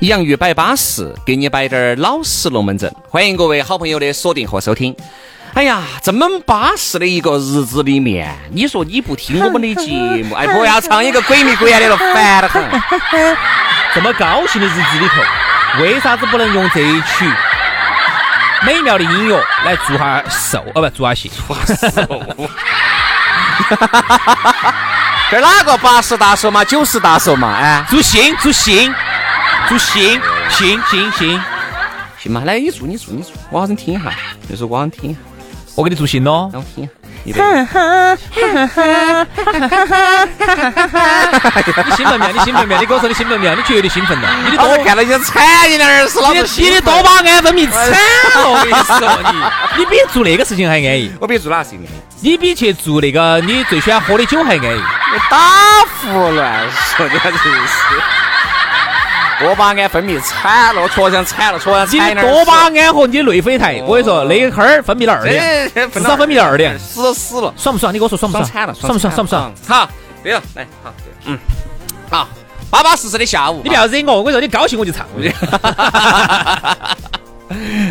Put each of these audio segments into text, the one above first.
洋芋摆巴适，给你摆点儿老实龙门阵。欢迎各位好朋友的锁定和收听。哎呀，这么巴适的一个日子里面，你说你不听我们的节目，哎，不要唱一个鬼迷鬼眼的了，烦得很。这么高兴的日子里头，为啥子不能用这一曲美妙的音乐来祝下寿？哦，不，祝下幸福。这哪个八十大寿嘛，九十大寿嘛？哎，祝幸，祝幸。祝幸幸幸幸行嘛？来，你祝你祝你祝，我好生听一下，就是我好生听一下，我给你祝幸咯。让我听一下。你兴奋没？你兴奋没？你跟我说你兴奋没？你绝对兴奋了。你多看到你惨，你那儿是老子你的多巴胺分泌惨了，我跟你说你，你比做那个事情还安逸。我比做哪个事情？你比去做那个你最喜欢喝的酒还安逸。你打胡乱说，你还真是。多巴胺分泌惨了，我确实惨了，确实惨。你多巴胺和你内啡肽，我跟你说，那一会儿分泌了二点，至少分泌了二点，死死了，爽不爽？你跟我说爽不爽？惨了，爽不爽？爽不爽？好，对了，来，好，嗯，好，巴巴适适的下午，你不要惹我，我跟你说，你高兴我就唱。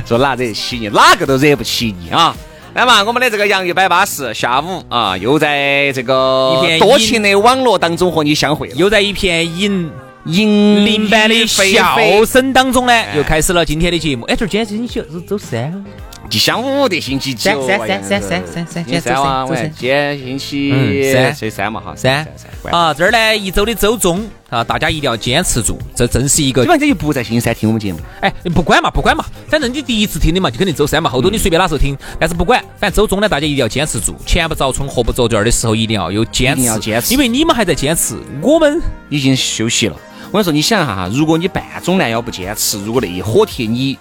说哪惹得起你？哪个都惹不起你啊！来嘛，我们的这个洋芋摆巴士，下午啊，又在这个多情的网络当中和你相会，又在一片银。银铃般的笑声当中呢，又开始了今天的节目。哎，这今天星期是周三，吉祥物的星期九。三三三三三三三，今天周三，今天星期三，星期三嘛哈，三三。啊，这儿呢一周的周中啊，大家一定要坚持住，这正是一个。基本上就不在星期三听我们节目。哎，不管嘛，不管嘛，反正你第一次听的嘛，就肯定周三嘛，后头你随便哪时候听。但是不管，反正周中呢，大家一定要坚持住，前不着村后不着店的时候，一定要有坚持，要坚持，因为你们还在坚持，我们已经休息了。我跟你说，你想一下哈，如果你半中南要不坚持，如果那一火贴你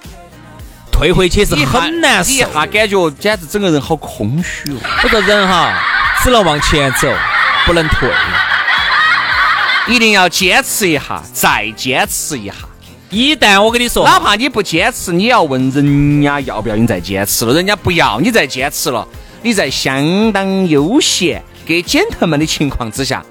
退回去是很难受，一下感觉简直整个人好空虚哦。我说人哈，只能往前走，不能退，一定要坚持一下，再坚持一下。一旦我跟你说，哪怕你不坚持，你要问人家要不要你再坚持了，人家不要你再坚持了，你在相当悠闲、给简特们的情况之下。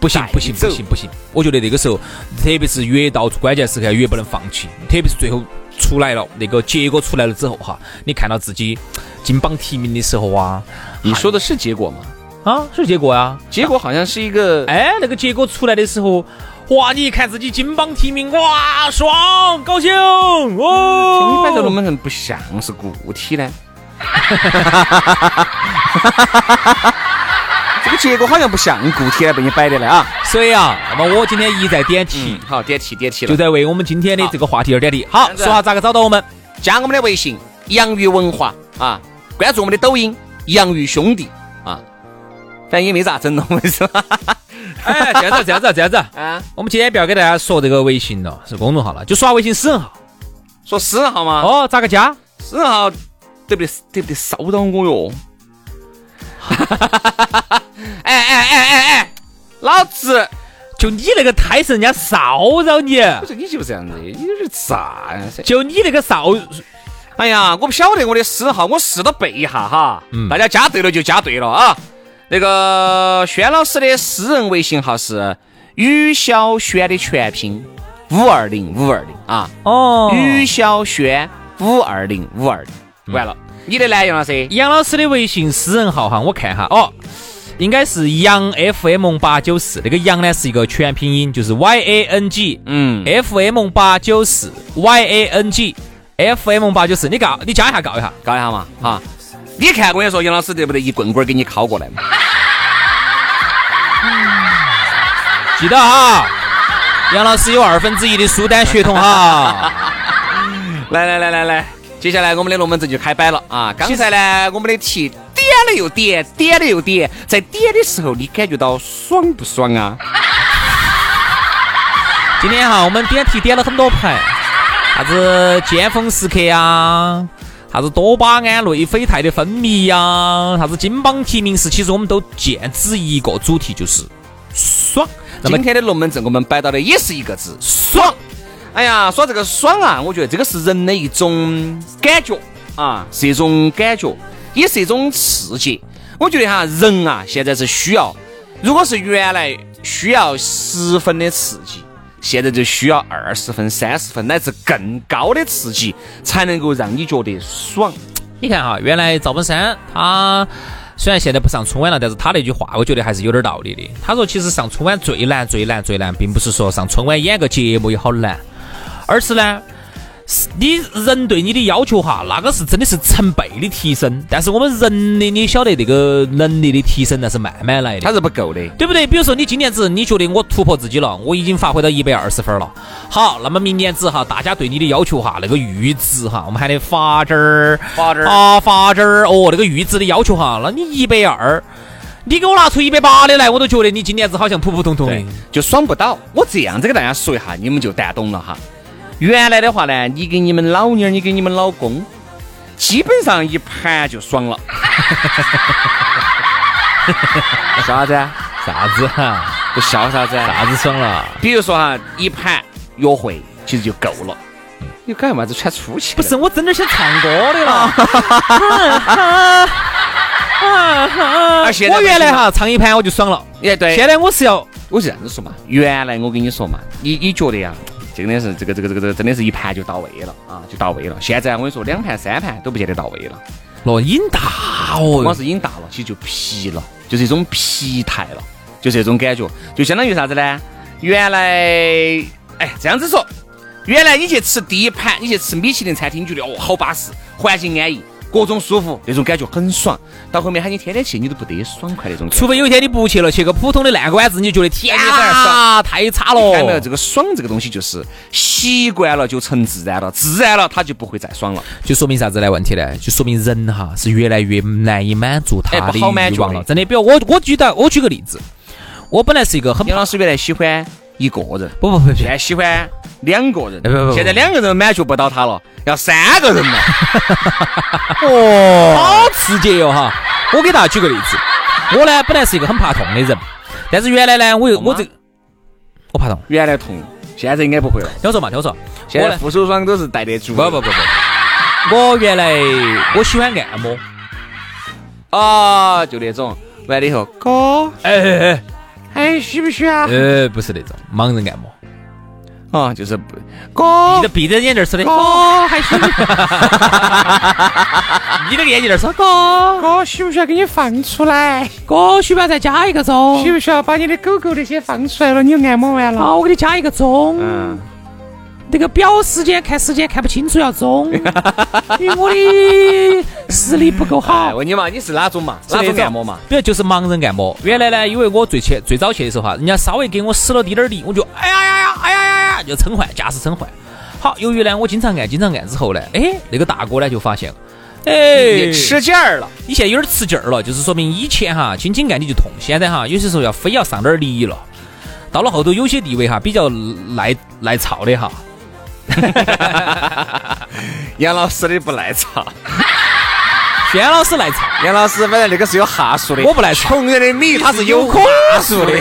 不行不行不行不行！我觉得那个时候，特别是越到关键时刻越不能放弃，特别是最后出来了那个结果出来了之后哈，你看到自己金榜题名的时候啊，你说的是结果吗？啊，是结果呀，结果好像是一个哎，那个结果出来的时候，哇，你一看自己金榜题名，哇，爽，高兴哦！你摆着龙门阵不像是固体呢。这个结果好像不像固体来被你摆的了啊！所以啊，那么我今天一再点题，好点题点题就在为我们今天的这个话题而点题。好，说下咋个找到我们？加我们的微信“洋芋文化”啊，关注我们的抖音“洋芋兄弟”啊，反正也没咋整了，我跟你说。哎，这样子，这样子，这样子 啊！我们今天不要给大家说这个微信了，是公众号了，就刷微信私人号。说私人号吗？哦，咋个加？私人号得不得？得不得骚扰我哟？哎哎哎哎哎！老子就你那个胎神人家骚扰你，不是你就这样子，你有点咋呀？就你那个骚，哎呀，我不晓得我的私号，我试着背一下哈。嗯，大家加对了就加对了啊。那个轩老师的私人微信号是于小轩的全拼五二零五二零啊。哦，于小轩五二零五二零，完了。你的呢，杨老师？杨老师的微信私人号哈，我看哈哦。应该是杨 FM 八九四，那个杨呢是一个全拼音，就是 Y A N G，嗯，FM 八九四，Y A N G，FM 八九四，你告你加一下告一下，告一下嘛，哈。你看，我跟你说，杨老师得不得一棍棍给你敲过来嘛？记得哈，杨老师有二分之一的苏丹血统哈。来来来来来，接下来我们的龙门阵就开摆了啊！刚才呢，我们的题点了又点，点了又点，在点的时候，你感觉到爽不爽啊？今天哈，我们点题点了很多牌，啥子尖峰时刻呀？啥子多巴胺、内啡肽的分泌呀？啥子金榜题名时，其实我们都剑指一个主题，就是爽。那么今天的龙门阵，我们摆到的也是一个字，爽。哎呀，说这个爽啊，我觉得这个是人的一种感觉啊，是一种感觉，也是一种刺激。我觉得哈，人啊，现在是需要，如果是原来需要十分的刺激。现在就需要二十分、三十分乃至更高的刺激，才能够让你觉得爽。你看哈，原来赵本山他虽然现在不上春晚了，但是他那句话我觉得还是有点道理的。他说，其实上春晚最难、最难、最难，并不是说上春晚演个节目也好难，而是呢。你人对你的要求哈，那个是真的是成倍的提升。但是我们人的，你晓得那个能力的提升那是慢慢来的，它是不够的，对不对？比如说你今年子你觉得我突破自己了，我已经发挥到一百二十分了。好，那么明年子哈，大家对你的要求哈，那个阈值哈，我们喊的阀值儿，阀值儿啊，阀值儿哦，那个阈值的要求哈，那你一百二，你给我拿出一百八的来，我都觉得你今年子好像普普通通的，就爽不到。我这样子给大家说一下，你们就蛋懂了哈。原来的话呢，你给你们老妞儿，你给你们老公，基本上一盘就爽了。啥子？啥子哈？不笑啥子？啥子爽了？比如说哈，一盘约会其实就够了。你干嘛子穿粗气？不是，我真的想唱歌的了。而现在我原来哈唱一盘我就爽了。哎，对。现在我是要，我这样子说嘛。原来我跟你说嘛，你你觉得呀？真的是这个这个这个这个真的是一盘就到位了啊，就到位了。现在我跟你说，两盘三盘都不见得到位了。哦，瘾大哦，光是瘾大了，其实就疲了，就是一种疲态了，就是这种感觉，就相当于啥子呢？原来，哎，这样子说，原来你去吃第一盘，你去吃米其林餐厅，觉得哦好巴适，环境安逸。各种舒服，那种感觉很爽。到后面喊你天天去，你都不得爽快那种。除非有一天你不去了，去个普通的烂馆子，你就觉得天啊，太差了。看到这个爽这个东西，就是习惯了就成自然了，自然了他就不会再爽了。就说明啥子呢？问题呢？就说明人哈是越来越难以满足他的欲望了。真的，比如我，我举到，我举个例子，我本来是一个很杨老师原来喜欢一个人，不不不，现在喜欢。两个人，不不不，现在两个人满足不到他了，要三个人了。哦，好刺激哟哈！我给大家举个例子，我呢本来是一个很怕痛的人，但是原来呢，我又我这我怕痛，原来痛，现在应该不会了。听我说嘛，听我说，现在护手霜都是带得住。不不不不，我原来我喜欢按摩，啊，就那种完了以后，哥，哎哎哎，还需不需要？呃，不是那种盲人按摩。啊，就是不哥闭着闭着眼睛说的，哥还需不，你那个眼睛儿说哥哥需不需要给你放出来？哥需不需要再加一个钟？需不需要把你的狗狗那些放出来了？你按摩完了，好，我给你加一个钟。嗯，那个表时间看时间看不清楚要钟，因为我的视力不够好。问你嘛，你是哪种嘛？哪种按摩嘛？比如就是盲人按摩。原来呢，因为我最去最早去的时候哈，人家稍微给我使了滴点儿力，我就哎呀呀呀，哎呀呀呀。就称换，驾驶称换。好，由于呢，我经常按，经常按之后呢，哎，那个大哥呢就发现，哎，吃劲儿了。你现在有点吃劲儿了，就是说明以前哈，轻轻按你就痛，现在哈，有些时候要非要上点力了。到了后头，有些地位哈比较耐耐操的哈。杨老师的不耐操，轩老师耐操。杨老师反正那个是有哈数的，我不耐操。穷人的米他是有哈数的。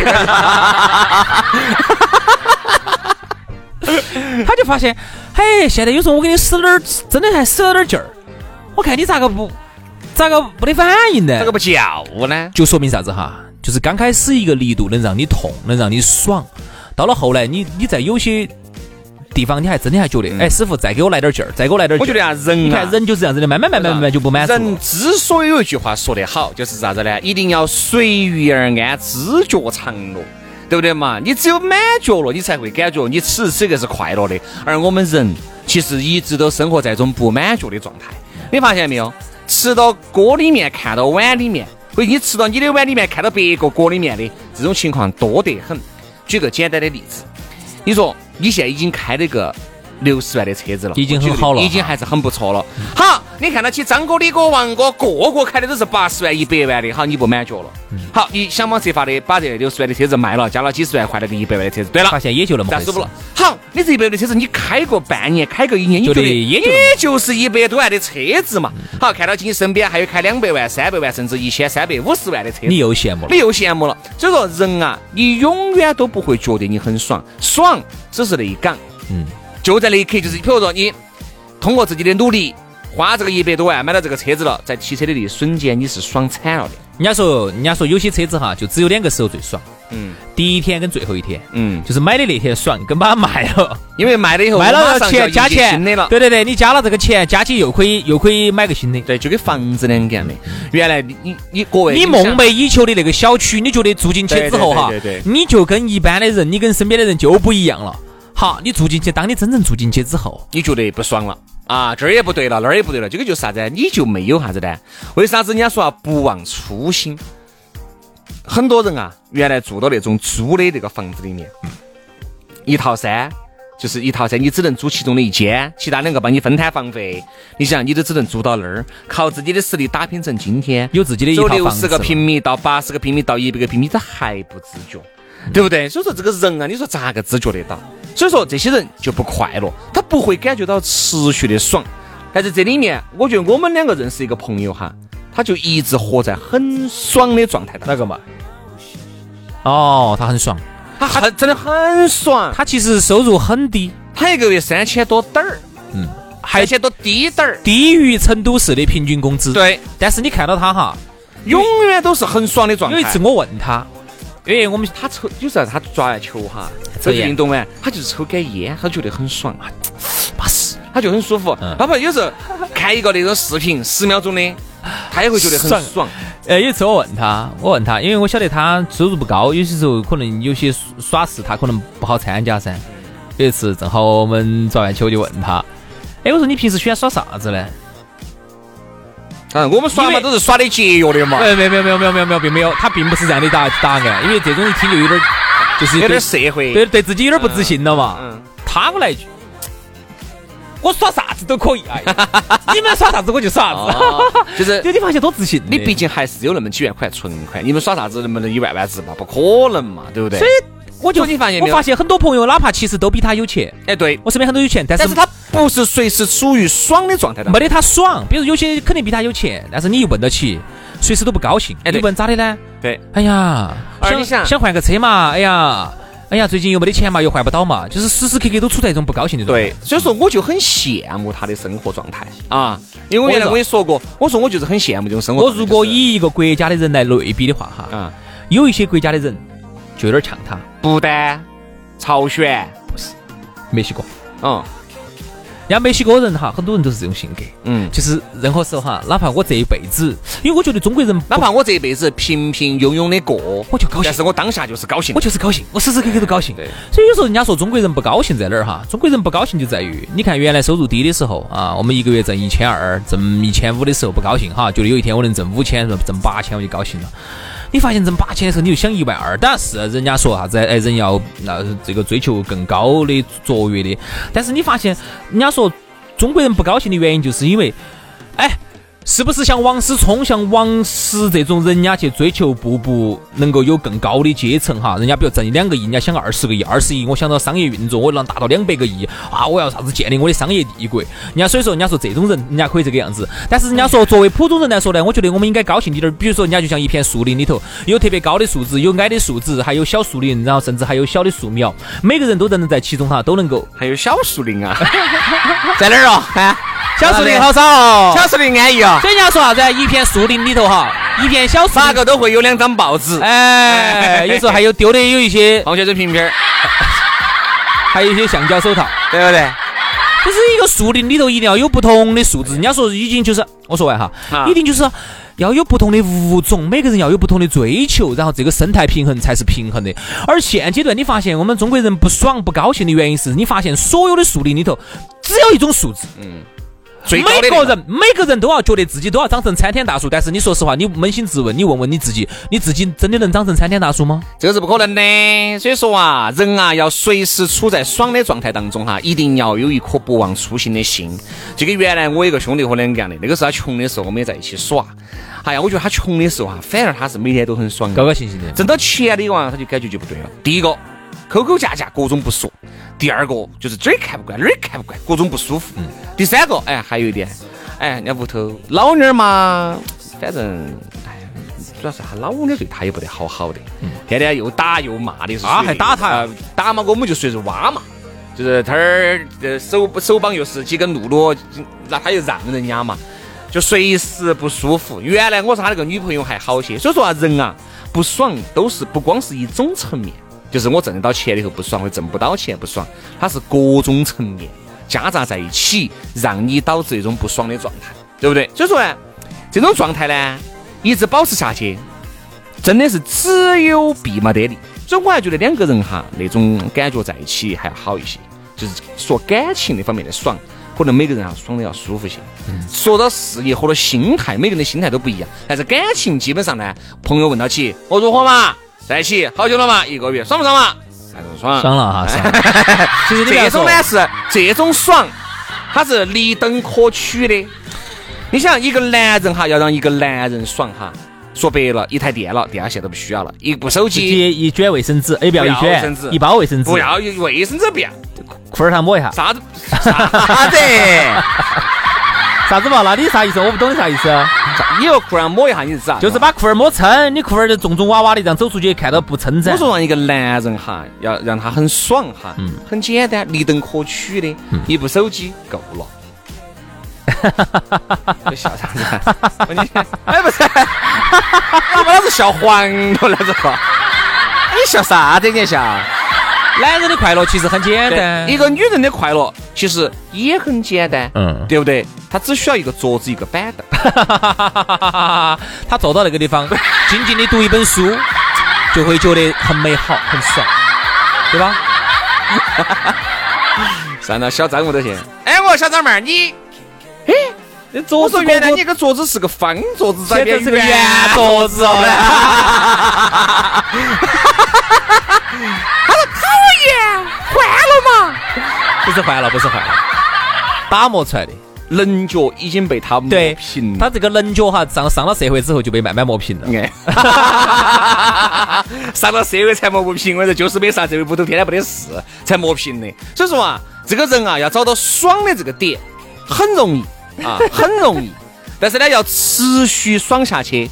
他就发现，嘿，现在有时候我给你使点儿，真的还使了点劲儿。我看你咋个不，咋个没得反应呢？咋个不叫呢？就说明啥子哈？就是刚开始一个力度能让你痛，能让你爽，到了后来，你你在有些地方你还真的还觉得，哎，师傅再给我来点劲儿，再给我来点劲儿。我觉得啊，人你看人就是这样子的，慢慢慢慢慢慢就不满足。人之所以有一句话说得好，就是啥子呢？一定要随遇而安，知觉常乐，对不对嘛？你只有满足了，你才会感觉你此时此刻是快乐的。而我们人其实一直都生活在一种不满足的状态，你发现没有？吃到锅里面，看到碗里面，或者你吃到你的碗里面，看到别个锅里面的这种情况多得很。举个简单的例子，你说你现在已经开了个六十万的车子了，已经很好了，已经还是很不错了。好，你看到起张哥、李哥、王哥个个开的都是八十万、一百万的，好，你不满足了。好，你想方设法的把这六十万的车子卖了，加了几十万换了个一百万的车子，对了，发现也就那么回事了。好，你这一百万的车子，你开个半年，开个一年，你觉得也就是一百多万的车子嘛？好，看到起你身边还有开两百万、三百万，甚至一千三百五十万的车，你又羡慕了，你又羡慕了。所以说，人啊，你永远都不会觉得你很爽，爽只是那一岗。嗯，就在那一刻，就是比如说你通过自己的努力。花这个一百多万买到这个车子了，在提车的那一瞬间，你是爽惨了的。人家说，人家说有些车子哈，就只有两个时候最爽。嗯，第一天跟最后一天。嗯，就是买的那天爽，跟把它卖了，因为卖了以后卖了钱加钱新的了。对对对，你加了这个钱，加起又可以又可以买个新的。对，就跟房子两个样的。原来你你你各位，你梦寐以求的那个小区，你觉得住进去之后哈，你就跟一般的人，你跟身边的人就不一样了。好，你住进去，当你真正住进去之后，你觉得不爽了。啊，这儿也不对了，那儿也不对了，这个就是啥子？你就没有啥子呢？为啥子人家说啊，不忘初心？很多人啊，原来住到那种租的那个房子里面，一套三，就是一套三，你只能租其中的一间，其他两个帮你分摊房费。你想，你都只能租到那儿，靠自己的实力打拼成今天有自己的一套房六十个平米到八十个平米到一百个平米，这还不自觉，对不对？所以说这个人啊，你说咋个自觉得到？所以说这些人就不快乐，他不会感觉到持续的爽。但是这里面，我觉得我们两个认识一个朋友哈，他就一直活在很爽的状态当中。哪个嘛？哦，他很爽，他很真的很爽。他其实收入很低，他一个月三千多点儿，嗯，三千多低点儿，低于成都市的平均工资。对，但是你看到他哈，永远都是很爽的状态。有一次我问他。因为我们他抽，有时候他抓完球哈，这运动完，他就是抽根烟，他觉得很爽，巴适，他就很舒服。包括有时候看一个那种视频，十秒钟的，他也会觉得很爽。呃，有一次我问他，我问他，因为我晓得他收入不高，有些时候可能有些耍事他可能不好参加噻。有一次正好我们抓完球就问他，哎，我说你平时喜欢耍啥子呢？嗯，我们耍嘛都是耍的节约的嘛。没有没有没有没有没有没有并没有，他并不是这样的答答案，因为这种一听就有点就是有点社会，对对自己有点不自信了嘛。嗯。他我来一句，我耍啥子都可以，哎 你们耍啥子我就耍啥子。就是，你发现多自信。你毕竟还是有那么几万块存款，你们耍啥子能不能一万万字嘛？不可能嘛，对不对？所以我就你发现我发现很多朋友，哪怕其实都比他有钱。哎，对我身边很多有钱，但是他。不是随时处于爽的状态的，没得他爽。比如有些肯定比他有钱，但是你一问到起，随时都不高兴。哎，你问咋的呢？对，哎呀，想想换个车嘛？哎呀，哎呀，最近又没得钱嘛，又换不到嘛，就是时时刻刻都处在一种不高兴的状态。对，所以说我就很羡慕他的生活状态啊。因为我原来我跟你说过，我说我就是很羡慕这种生活。我如果以一个国家的人来类比的话，哈，啊，有一些国家的人就有点像他，不丹、朝鲜不是，墨西哥，嗯。人家墨西哥人哈，很多人都是这种性格，嗯，就是任何时候哈，哪怕我这一辈子，因为我觉得中国人，哪怕我这一辈子平平庸庸的过，我就高兴，但是我当下就是高兴，我就是高兴，我时时刻刻都高兴。对，所以有时候人家说中国人不高兴在哪儿哈？中国人不高兴就在于，你看原来收入低的时候啊，我们一个月挣一千二、挣一千五的时候不高兴哈，觉得有一天我能挣五千、挣八千我就高兴了。你发现挣八千的时候，你就想一万二，当然是人家说啥子，哎，人要那这个追求更高的卓越的，但是你发现人家说。中国人不高兴的原因，就是因为，哎。是不是像王思聪、像王石这种人家去追求步步能够有更高的阶层哈？人家比如挣两个亿，人家想二十个亿、二十亿，我想到商业运作，我能达到两百个亿啊！我要啥子建立我的商业帝国？人家所以说，人家说这种人，人家可以这个样子。但是人家说，作为普通人来说呢，我觉得我们应该高兴一点。比如说，人家就像一片树林里头，有特别高的树枝，有矮的树枝，还有小树林，然后甚至还有小的树苗，每个人都能在其中哈，都能够。还有小树林啊，在哪儿啊？看。小树林好少哦，小树林安逸啊。所以人家说啥子？一片树林里头哈，一片小树，哪个都会有两张报纸。哎，有时候还有丢的有一些矿泉水瓶瓶，还有一些橡胶手套。对不对？就是一个树林里头一定要有不同的素质。人家说已经就是我说完哈，一定就是要有不同的物种，每个人要有不同的追求，然后这个生态平衡才是平衡的。而现阶段你发现我们中国人不爽不高兴的原因是你发现所有的树林里头只有一种素质，嗯。每个人每个人都要觉得自己都要长成参天大树，但是你说实话，你扪心自问，你问问你自己，你自己真的能长成参天大树吗？这个是不可能的。所以说啊，人啊要随时处在爽的状态当中哈，一定要有一颗不忘初心的心。这个原来我一个兄弟伙两个样的，那个时候他穷的时候，我们也在一起耍。哎呀，我觉得他穷的时候哈，反而他是每天都很爽，高高兴兴的。挣到钱的话，他就感觉就不对了。第一个，抠抠架架，各种不爽；第二个就是这儿看不惯，那儿看不惯，各种不舒服。第三个，哎，还有一点。哎，人家屋头老妞儿嘛，反正哎，主要是他老妞儿对他也不得好好的，天天又打又骂的，啊，还打他，打嘛，我们就属于是挖嘛，就是他儿手手绑又是几根露露，那他又让人家嘛，就随时不舒服。原来我说他那个女朋友还好些，所以说啊，人啊不爽都是不光是一种层面，就是我挣得到钱的时候不爽，或挣不到钱不爽，它是各种层面。夹杂在一起，让你导致一种不爽的状态，对不对？所以说呢，这种状态呢，一直保持下去，真的是只有弊没得利。所以我还觉得两个人哈，那种感觉在一起还要好一些。就是说感情那方面的爽，可能每个人啊爽的要舒服些。说到事业或者心态，每个人的心态都不一样。但是感情基本上呢，朋友问到起，我如何嘛？在一起好久了嘛？一个月，爽不爽嘛？爽爽了哈，其实这种呢是这种爽，它是立等可取的。你想一个男人哈，要让一个男人爽哈，说白了，一台电脑、电话线都不需要了，一部手机，一卷卫生纸，哎不要一卷卫生纸，一包卫生纸，不要卫生纸不要，裤儿上抹一下，啥子 啥子？啥子嘛？那你啥意思？我不懂你啥意思。你要裤儿抹一下，你是啥？就是把裤儿抹撑，你裤儿就重重娃娃的，这样走出去看到不撑噻。我说让一个男人哈，要让他很爽哈，嗯，很简单，立等可取的，一部手机够了。哈哈哈哈哈哈！笑啥子？哎，不是，老子笑黄了，那这个。你笑啥子？你笑？男人的快乐其实很简单，一个女人的快乐其实也很简单，嗯，对不对？他只需要一个桌子，一个板凳，他坐到那个地方，静静的读一本书，就会觉得很美好，很爽，对吧？算了，小张我都行。哎，我小张妹儿，你，哎，这桌子原来你个桌子是个方桌子，现在是个圆桌子哦。不是坏了，不是坏了，打磨出来的棱角已经被他磨平了。他这个棱角哈，上 上了社会之后就被慢慢磨平了。上了社会才磨不平，我说就是没啥这位屋头天天不得事才磨平的。所以说啊，这个人啊，要找到爽的这个点很容易啊，很容易。但是呢，要持续爽下去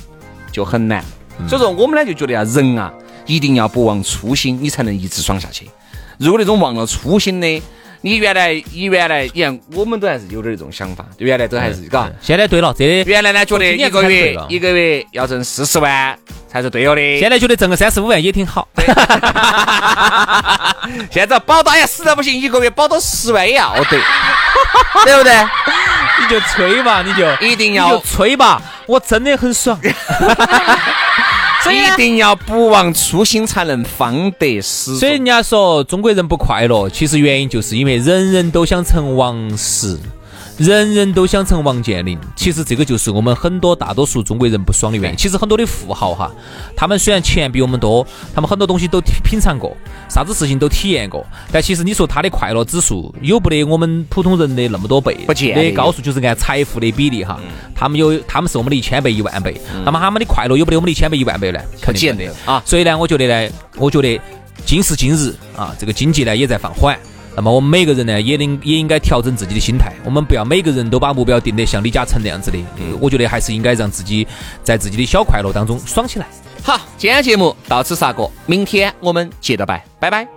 就很难。所以说我们呢就觉得啊，人啊一定要不忘初心，你才能一直爽下去。如果那种忘了初心的，你原来，你原来，你看，我们都还是有点这种想法，原来都还是嘎。现在对了，这原来呢觉得一个月一个月要挣四十万才是对了的，现在觉得挣个三十五万也挺好。现在保大爷实在不行，一个月保到十万也要得，对不对？你就吹吧，你就一定要吹吧，我真的很爽。一定要不忘初心，才能方得始所以人家说中国人不快乐，其实原因就是因为人人都想成王石。人人都想成王健林，其实这个就是我们很多大多数中国人不爽的原因。其实很多的富豪哈，他们虽然钱比我们多，他们很多东西都品尝过，啥子事情都体验过，但其实你说他的快乐指数有不得我们普通人的那么多倍？不见的高数就是按财富的比例哈，他们有他们是我们的一千倍、一万倍，那么他们的快乐有不得我们的一千倍、一万倍呢？肯定的啊。所以呢，我觉得呢，我觉得今时今日啊，这个经济呢也在放缓。那么我们每个人呢，也应也应该调整自己的心态。我们不要每个人都把目标定得像李嘉诚那样子的。我觉得还是应该让自己在自己的小快乐当中爽起来。好，今天节目到此杀过，明天我们接着拜，拜拜。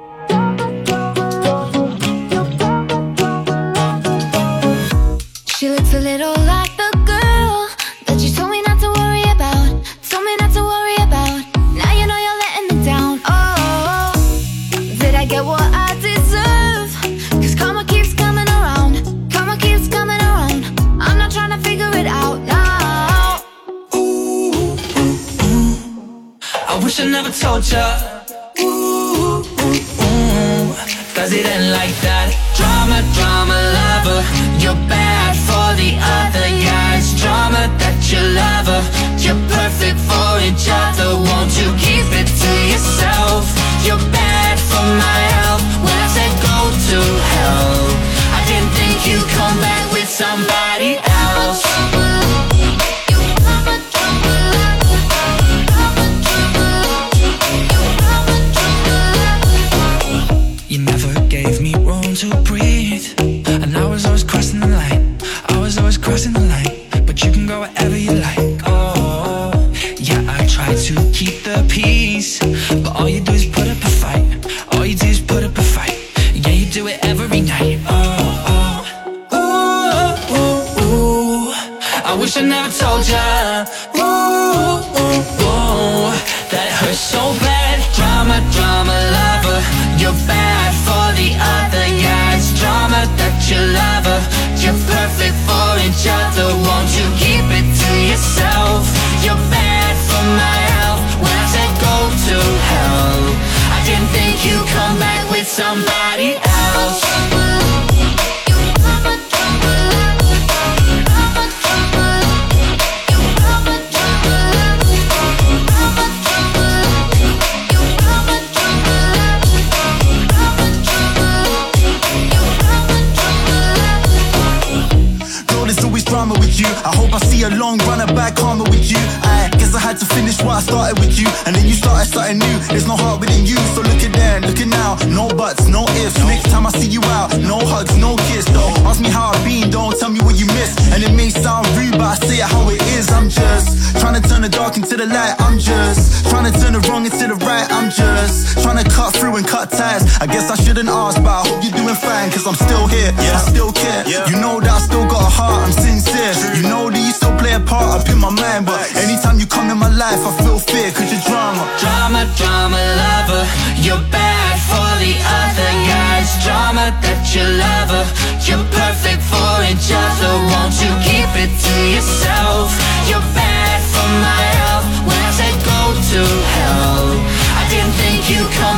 culture. Ooh, ooh, ooh, ooh. Cause it ain't like that. Yeah, do it every night. Oh, oh. Ooh, ooh, ooh. I wish I never told ya. Ooh, ooh, ooh. That hurts so bad. Drama, drama, lover. You're bad for the other guys. Drama that you love her. You're perfect for each other. Won't you keep it to yourself? You're bad for my health. When I said go to hell, I didn't think you'd come back with somebody with you. I hope I see a long runner back karma with you. I guess I had to finish what I started with you. And then you started something new. There's no heart within you. So look at then, look at now. No buts, no ifs. Next time I see you out, no hugs, no kiss. Though, ask me how I've been, don't tell me what you missed. And it may sound rude, but I say it how it is. I'm just trying to turn the dark into the light. I'm just trying to turn the wrong into the right. I'm just trying to cut through and cut ties. I guess I shouldn't ask, but I hope you're doing fine. Cause I'm still here, Yeah. I still care. Yeah. You know that I still got a heart, I'm sincere. You know that you still play a part up in my mind, but anytime you come in my life, I feel fear, cause you're drama. Drama, drama lover, you're bad for the other guy's drama that you love her. You're perfect for each other, won't you keep it to yourself? You're bad for my health, When I said go to hell? I didn't think you could.